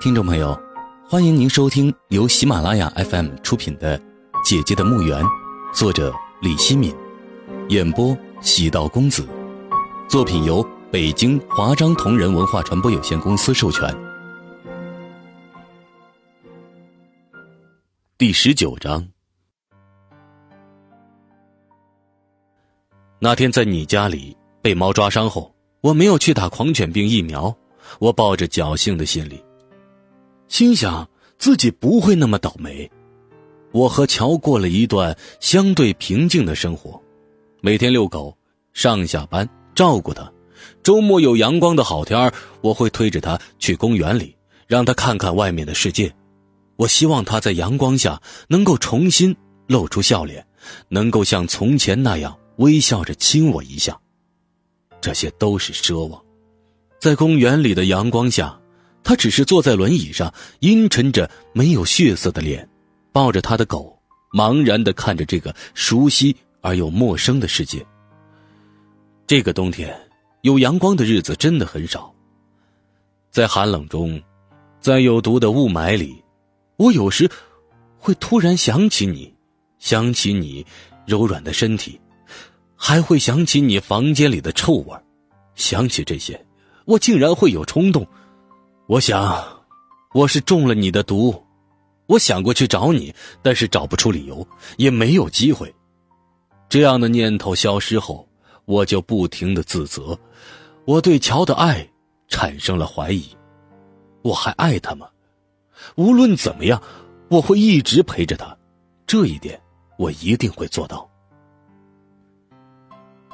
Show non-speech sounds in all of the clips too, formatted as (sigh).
听众朋友，欢迎您收听由喜马拉雅 FM 出品的《姐姐的墓园》，作者李希敏，演播喜道公子。作品由北京华章同仁文化传播有限公司授权。第十九章。那天在你家里被猫抓伤后，我没有去打狂犬病疫苗，我抱着侥幸的心理。心想自己不会那么倒霉，我和乔过了一段相对平静的生活，每天遛狗，上下班照顾它，周末有阳光的好天儿我会推着它去公园里，让它看看外面的世界。我希望它在阳光下能够重新露出笑脸，能够像从前那样微笑着亲我一下。这些都是奢望，在公园里的阳光下。他只是坐在轮椅上，阴沉着没有血色的脸，抱着他的狗，茫然的看着这个熟悉而又陌生的世界。这个冬天，有阳光的日子真的很少。在寒冷中，在有毒的雾霾里，我有时会突然想起你，想起你柔软的身体，还会想起你房间里的臭味想起这些，我竟然会有冲动。我想，我是中了你的毒。我想过去找你，但是找不出理由，也没有机会。这样的念头消失后，我就不停的自责。我对乔的爱产生了怀疑。我还爱他吗？无论怎么样，我会一直陪着他。这一点，我一定会做到。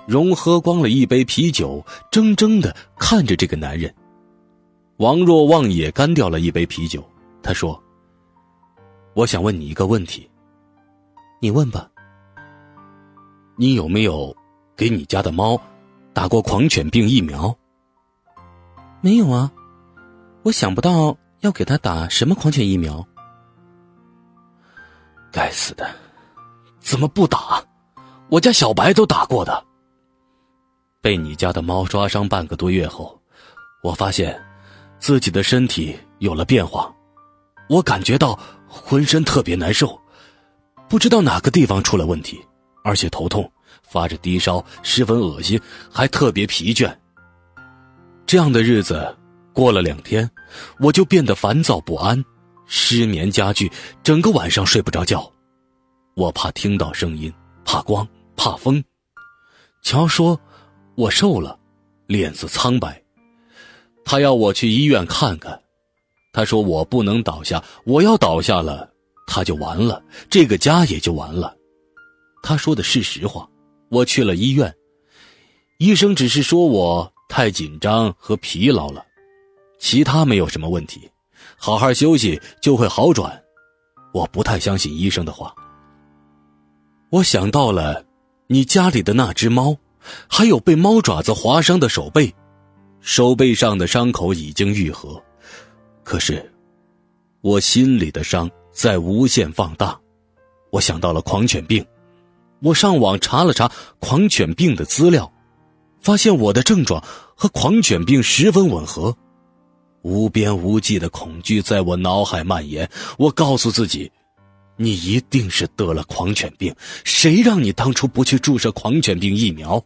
荣喝光了一杯啤酒，怔怔的看着这个男人。王若望也干掉了一杯啤酒，他说：“我想问你一个问题，你问吧。你有没有给你家的猫打过狂犬病疫苗？没有啊，我想不到要给他打什么狂犬疫苗。该死的，怎么不打？我家小白都打过的。被你家的猫抓伤半个多月后，我发现。”自己的身体有了变化，我感觉到浑身特别难受，不知道哪个地方出了问题，而且头痛，发着低烧，十分恶心，还特别疲倦。这样的日子过了两天，我就变得烦躁不安，失眠加剧，整个晚上睡不着觉。我怕听到声音，怕光，怕风。乔说，我瘦了，脸色苍白。他要我去医院看看，他说我不能倒下，我要倒下了，他就完了，这个家也就完了。他说的是实话。我去了医院，医生只是说我太紧张和疲劳了，其他没有什么问题，好好休息就会好转。我不太相信医生的话。我想到了你家里的那只猫，还有被猫爪子划伤的手背。手背上的伤口已经愈合，可是，我心里的伤在无限放大。我想到了狂犬病，我上网查了查狂犬病的资料，发现我的症状和狂犬病十分吻合。无边无际的恐惧在我脑海蔓延。我告诉自己：“你一定是得了狂犬病，谁让你当初不去注射狂犬病疫苗？”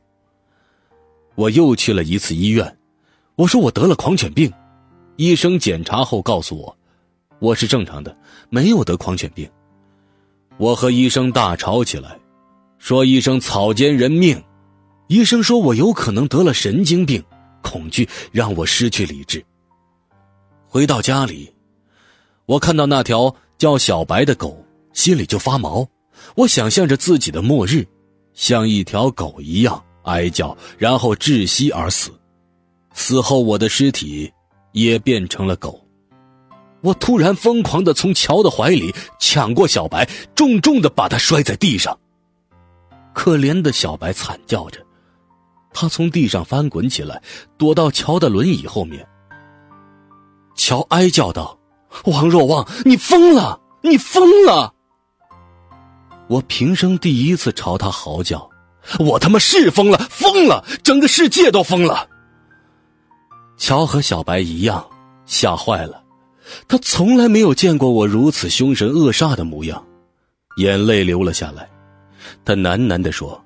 我又去了一次医院。我说我得了狂犬病，医生检查后告诉我，我是正常的，没有得狂犬病。我和医生大吵起来，说医生草菅人命。医生说我有可能得了神经病，恐惧让我失去理智。回到家里，我看到那条叫小白的狗，心里就发毛。我想象着自己的末日，像一条狗一样哀叫，然后窒息而死。死后，我的尸体也变成了狗。我突然疯狂的从乔的怀里抢过小白，重重的把他摔在地上。可怜的小白惨叫着，他从地上翻滚起来，躲到乔的轮椅后面。乔哀叫道：“王若望，你疯了！你疯了！”我平生第一次朝他嚎叫：“我他妈是疯了，疯了！整个世界都疯了！”乔和小白一样，吓坏了。他从来没有见过我如此凶神恶煞的模样，眼泪流了下来。他喃喃地说：“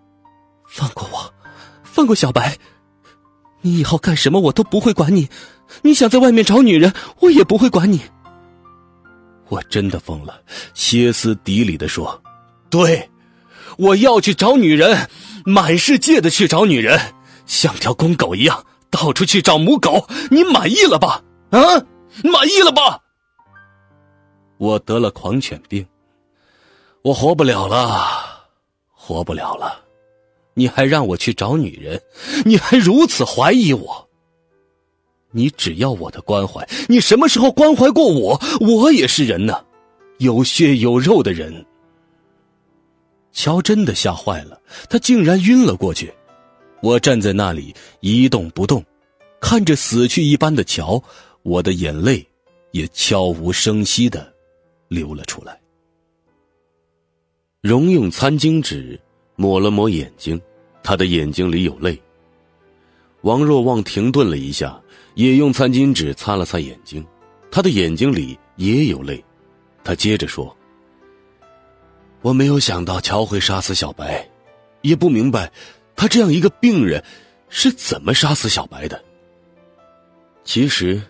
放过我，放过小白。你以后干什么我都不会管你。你想在外面找女人，我也不会管你。”我真的疯了，歇斯底里的说：“对，我要去找女人，满世界的去找女人，像条公狗一样到处去找母狗。你满意了吧？啊，满意了吧？”我得了狂犬病，我活不了了，活不了了。你还让我去找女人，你还如此怀疑我。你只要我的关怀，你什么时候关怀过我？我也是人呢，有血有肉的人。乔真的吓坏了，他竟然晕了过去。我站在那里一动不动，看着死去一般的乔，我的眼泪也悄无声息的流了出来。荣用餐巾纸抹了抹眼睛，他的眼睛里有泪。王若望停顿了一下。也用餐巾纸擦了擦眼睛，他的眼睛里也有泪。他接着说：“我没有想到乔会杀死小白，也不明白他这样一个病人是怎么杀死小白的。其实，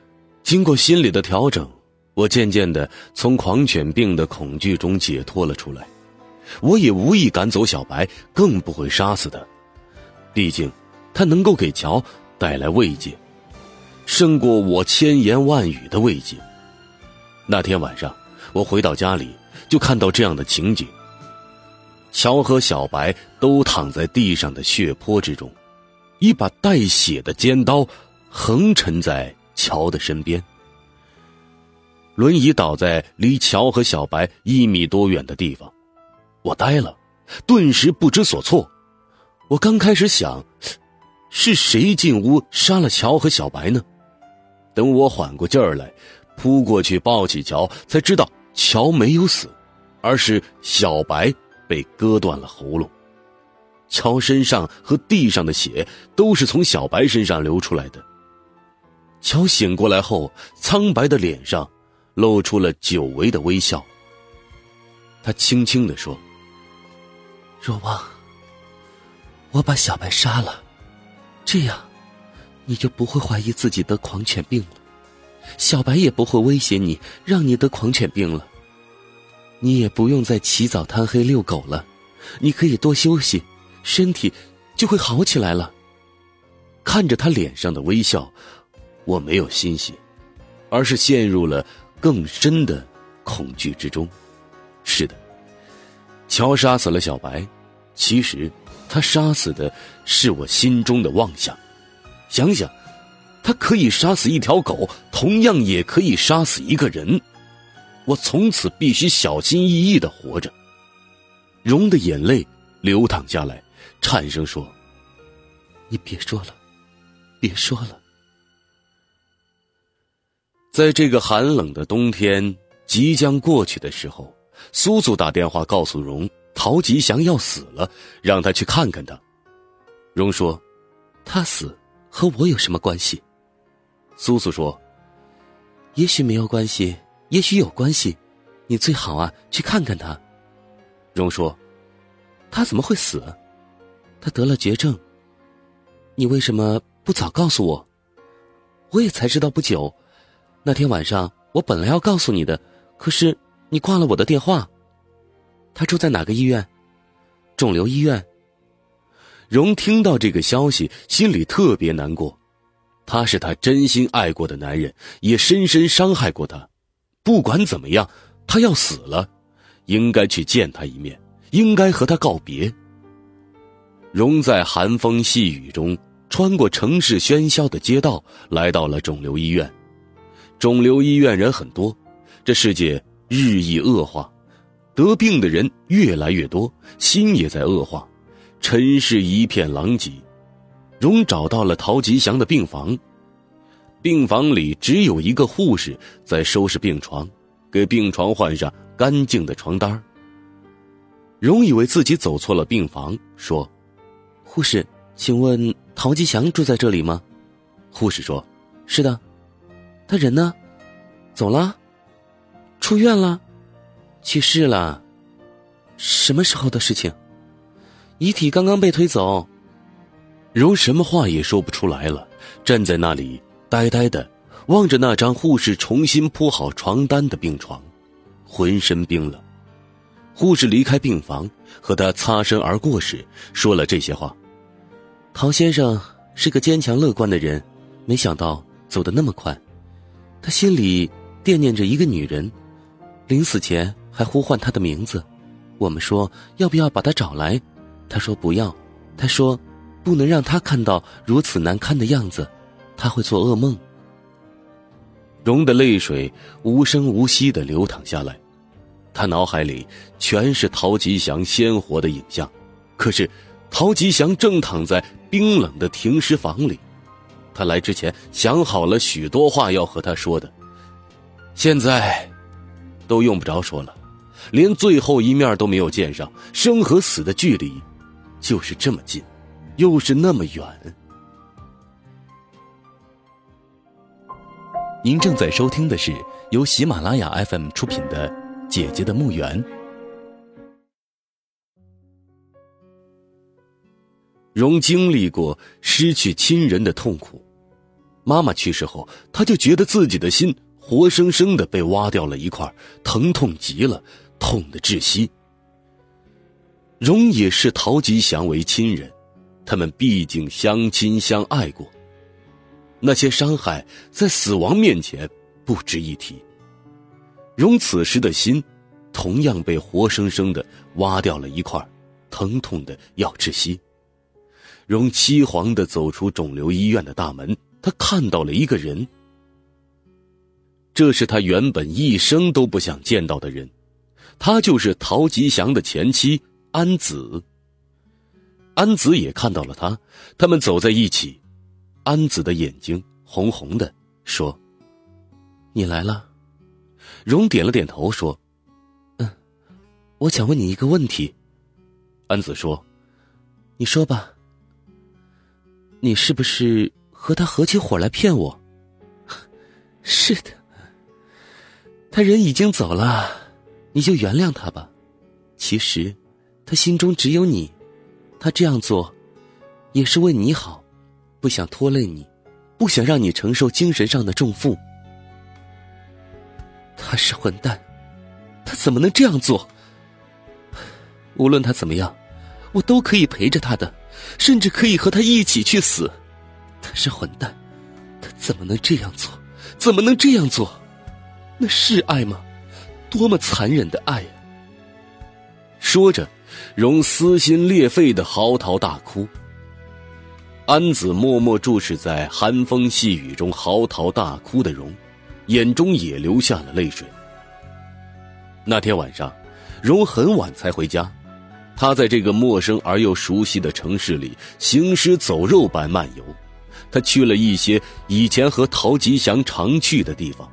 经过心理的调整，我渐渐的从狂犬病的恐惧中解脱了出来。我也无意赶走小白，更不会杀死他。毕竟，他能够给乔带来慰藉。”胜过我千言万语的慰藉。那天晚上，我回到家里，就看到这样的情景：乔和小白都躺在地上的血泊之中，一把带血的尖刀横沉在乔的身边，轮椅倒在离乔和小白一米多远的地方。我呆了，顿时不知所措。我刚开始想，是谁进屋杀了乔和小白呢？等我缓过劲儿来，扑过去抱起乔，才知道乔没有死，而是小白被割断了喉咙。乔身上和地上的血都是从小白身上流出来的。乔醒过来后，苍白的脸上露出了久违的微笑。他轻轻地说：“若望，我把小白杀了，这样。”你就不会怀疑自己得狂犬病了，小白也不会威胁你，让你得狂犬病了。你也不用再起早贪黑遛狗了，你可以多休息，身体就会好起来了。看着他脸上的微笑，我没有欣喜，而是陷入了更深的恐惧之中。是的，乔杀死了小白，其实他杀死的是我心中的妄想。想想，他可以杀死一条狗，同样也可以杀死一个人。我从此必须小心翼翼的活着。荣的眼泪流淌下来，颤声说：“你别说了，别说了。”在这个寒冷的冬天即将过去的时候，苏苏打电话告诉荣，陶吉祥要死了，让他去看看他。荣说：“他死。”和我有什么关系？苏苏说：“也许没有关系，也许有关系。你最好啊去看看他。”荣说：“他怎么会死？他得了绝症。你为什么不早告诉我？我也才知道不久。那天晚上我本来要告诉你的，可是你挂了我的电话。他住在哪个医院？肿瘤医院。”荣听到这个消息，心里特别难过。他是他真心爱过的男人，也深深伤害过他。不管怎么样，他要死了，应该去见他一面，应该和他告别。荣在寒风细雨中穿过城市喧嚣的街道，来到了肿瘤医院。肿瘤医院人很多，这世界日益恶化，得病的人越来越多，心也在恶化。尘世一片狼藉，荣找到了陶吉祥的病房。病房里只有一个护士在收拾病床，给病床换上干净的床单。荣以为自己走错了病房，说：“护士，请问陶吉祥住在这里吗？”护士说：“是的。”他人呢？走了？出院了，去世了。什么时候的事情？遗体刚刚被推走。荣什么话也说不出来了，站在那里呆呆的望着那张护士重新铺好床单的病床，浑身冰冷。护士离开病房，和他擦身而过时，说了这些话：“陶先生是个坚强乐观的人，没想到走得那么快。他心里惦念着一个女人，临死前还呼唤她的名字。我们说要不要把她找来，他说不要。他说。”不能让他看到如此难堪的样子，他会做噩梦。荣的泪水无声无息的流淌下来，他脑海里全是陶吉祥鲜活的影像。可是，陶吉祥正躺在冰冷的停尸房里。他来之前想好了许多话要和他说的，现在都用不着说了，连最后一面都没有见上。生和死的距离就是这么近。又是那么远。您正在收听的是由喜马拉雅 FM 出品的《姐姐的墓园》。荣经历过失去亲人的痛苦，妈妈去世后，他就觉得自己的心活生生的被挖掉了一块，疼痛极了，痛的窒息。荣也视陶吉祥为亲人。他们毕竟相亲相爱过，那些伤害在死亡面前不值一提。荣此时的心，同样被活生生的挖掉了一块，疼痛的要窒息。荣凄惶的走出肿瘤医院的大门，他看到了一个人，这是他原本一生都不想见到的人，他就是陶吉祥的前妻安子。安子也看到了他，他们走在一起。安子的眼睛红红的，说：“你来了。”荣点了点头，说：“嗯，我想问你一个问题。”安子说：“你说吧。你是不是和他合起伙来骗我？”“ (laughs) 是的。”他人已经走了，你就原谅他吧。其实，他心中只有你。他这样做，也是为你好，不想拖累你，不想让你承受精神上的重负。他是混蛋，他怎么能这样做？无论他怎么样，我都可以陪着他的，甚至可以和他一起去死。他是混蛋，他怎么能这样做？怎么能这样做？那是爱吗？多么残忍的爱呀！说着。荣撕心裂肺的嚎啕大哭。安子默默注视在寒风细雨中嚎啕大哭的荣，眼中也流下了泪水。那天晚上，荣很晚才回家，他在这个陌生而又熟悉的城市里行尸走肉般漫游。他去了一些以前和陶吉祥常去的地方，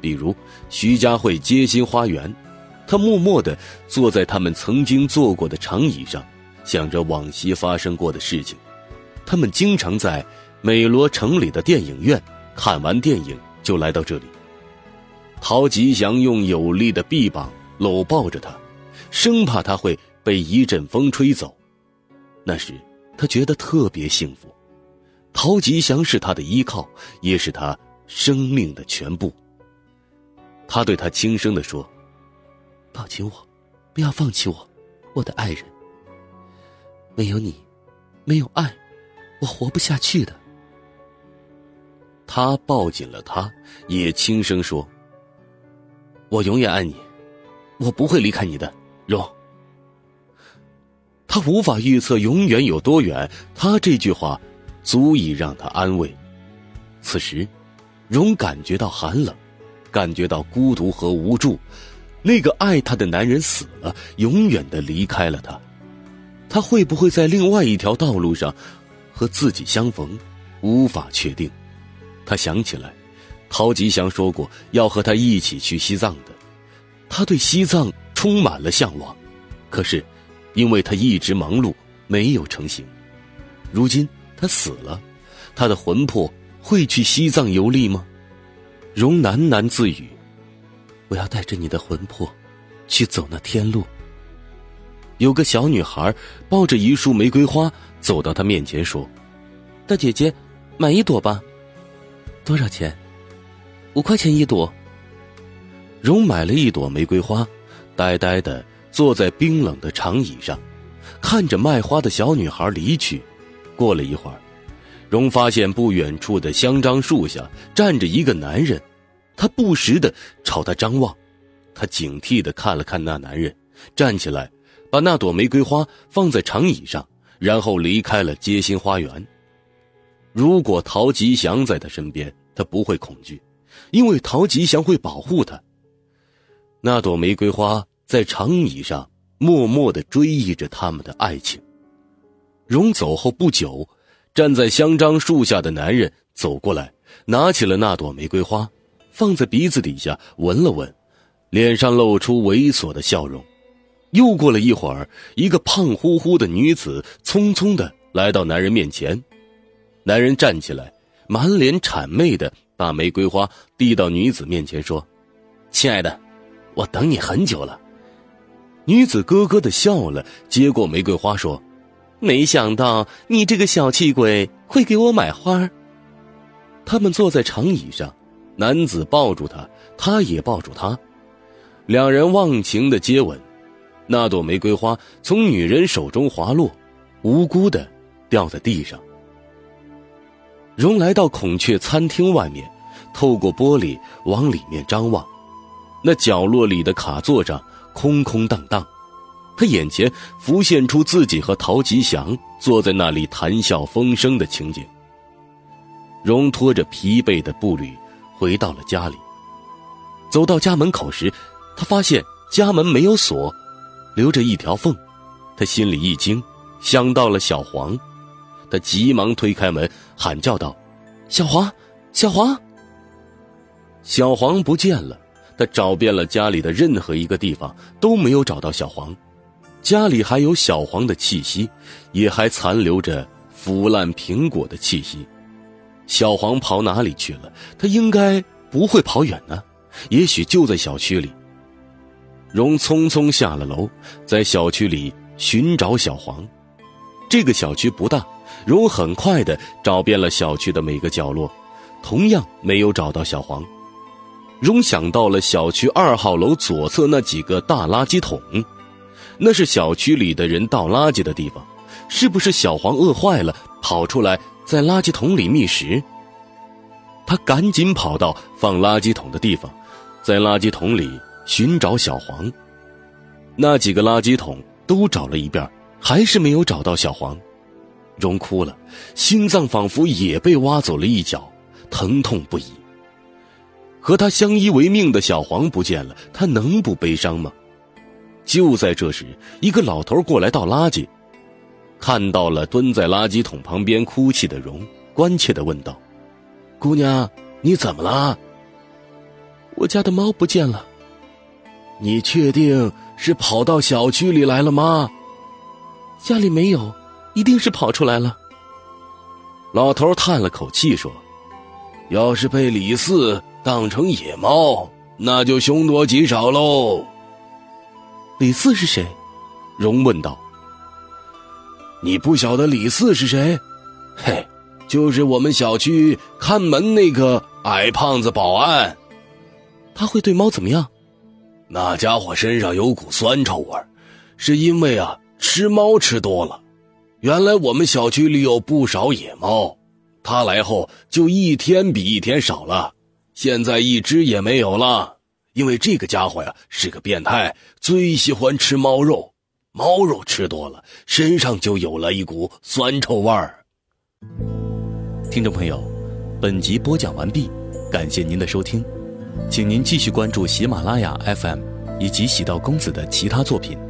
比如徐家汇街心花园。他默默的坐在他们曾经坐过的长椅上，想着往昔发生过的事情。他们经常在美罗城里的电影院看完电影就来到这里。陶吉祥用有力的臂膀搂抱着他，生怕他会被一阵风吹走。那时他觉得特别幸福。陶吉祥是他的依靠，也是他生命的全部。他对他轻声的说。抱紧我，不要放弃我，我的爱人。没有你，没有爱，我活不下去的。他抱紧了他，也轻声说：“我永远爱你，我不会离开你的，荣。”他无法预测永远有多远，他这句话足以让他安慰。此时，荣感觉到寒冷，感觉到孤独和无助。那个爱他的男人死了，永远的离开了他，他会不会在另外一条道路上和自己相逢？无法确定。他想起来，陶吉祥说过要和他一起去西藏的，他对西藏充满了向往。可是，因为他一直忙碌，没有成行。如今他死了，他的魂魄会去西藏游历吗？荣喃喃自语。我要带着你的魂魄，去走那天路。有个小女孩抱着一束玫瑰花走到他面前说：“大姐姐，买一朵吧。多少钱？五块钱一朵。”荣买了一朵玫瑰花，呆呆的坐在冰冷的长椅上，看着卖花的小女孩离去。过了一会儿，荣发现不远处的香樟树下站着一个男人，他不时的朝他张望。他警惕的看了看那男人，站起来。把那朵玫瑰花放在长椅上，然后离开了街心花园。如果陶吉祥在他身边，他不会恐惧，因为陶吉祥会保护他。那朵玫瑰花在长椅上默默的追忆着他们的爱情。荣走后不久，站在香樟树下的男人走过来，拿起了那朵玫瑰花，放在鼻子底下闻了闻，脸上露出猥琐的笑容。又过了一会儿，一个胖乎乎的女子匆匆的来到男人面前。男人站起来，满脸谄媚的把玫瑰花递到女子面前，说：“亲爱的，我等你很久了。”女子咯咯的笑了，接过玫瑰花说：“没想到你这个小气鬼会给我买花。”他们坐在长椅上，男子抱住她，她也抱住他，两人忘情的接吻。那朵玫瑰花从女人手中滑落，无辜的掉在地上。荣来到孔雀餐厅外面，透过玻璃往里面张望，那角落里的卡座上空空荡荡，他眼前浮现出自己和陶吉祥坐在那里谈笑风生的情景。荣拖着疲惫的步履回到了家里，走到家门口时，他发现家门没有锁。留着一条缝，他心里一惊，想到了小黄，他急忙推开门，喊叫道：“小黄，小黄！”小黄不见了，他找遍了家里的任何一个地方都没有找到小黄，家里还有小黄的气息，也还残留着腐烂苹果的气息。小黄跑哪里去了？他应该不会跑远呢，也许就在小区里。荣匆匆下了楼，在小区里寻找小黄。这个小区不大，荣很快的找遍了小区的每个角落，同样没有找到小黄。荣想到了小区二号楼左侧那几个大垃圾桶，那是小区里的人倒垃圾的地方。是不是小黄饿坏了，跑出来在垃圾桶里觅食？他赶紧跑到放垃圾桶的地方，在垃圾桶里。寻找小黄，那几个垃圾桶都找了一遍，还是没有找到小黄。荣哭了，心脏仿佛也被挖走了一角，疼痛不已。和他相依为命的小黄不见了，他能不悲伤吗？就在这时，一个老头过来倒垃圾，看到了蹲在垃圾桶旁边哭泣的荣，关切的问道：“姑娘，你怎么了？”“我家的猫不见了。”你确定是跑到小区里来了吗？家里没有，一定是跑出来了。老头叹了口气说：“要是被李四当成野猫，那就凶多吉少喽。”李四是谁？荣问道。你不晓得李四是谁？嘿，就是我们小区看门那个矮胖子保安。他会对猫怎么样？那家伙身上有股酸臭味是因为啊吃猫吃多了。原来我们小区里有不少野猫，他来后就一天比一天少了，现在一只也没有了。因为这个家伙呀是个变态，最喜欢吃猫肉，猫肉吃多了身上就有了一股酸臭味儿。听众朋友，本集播讲完毕，感谢您的收听。请您继续关注喜马拉雅 FM 以及喜道公子的其他作品。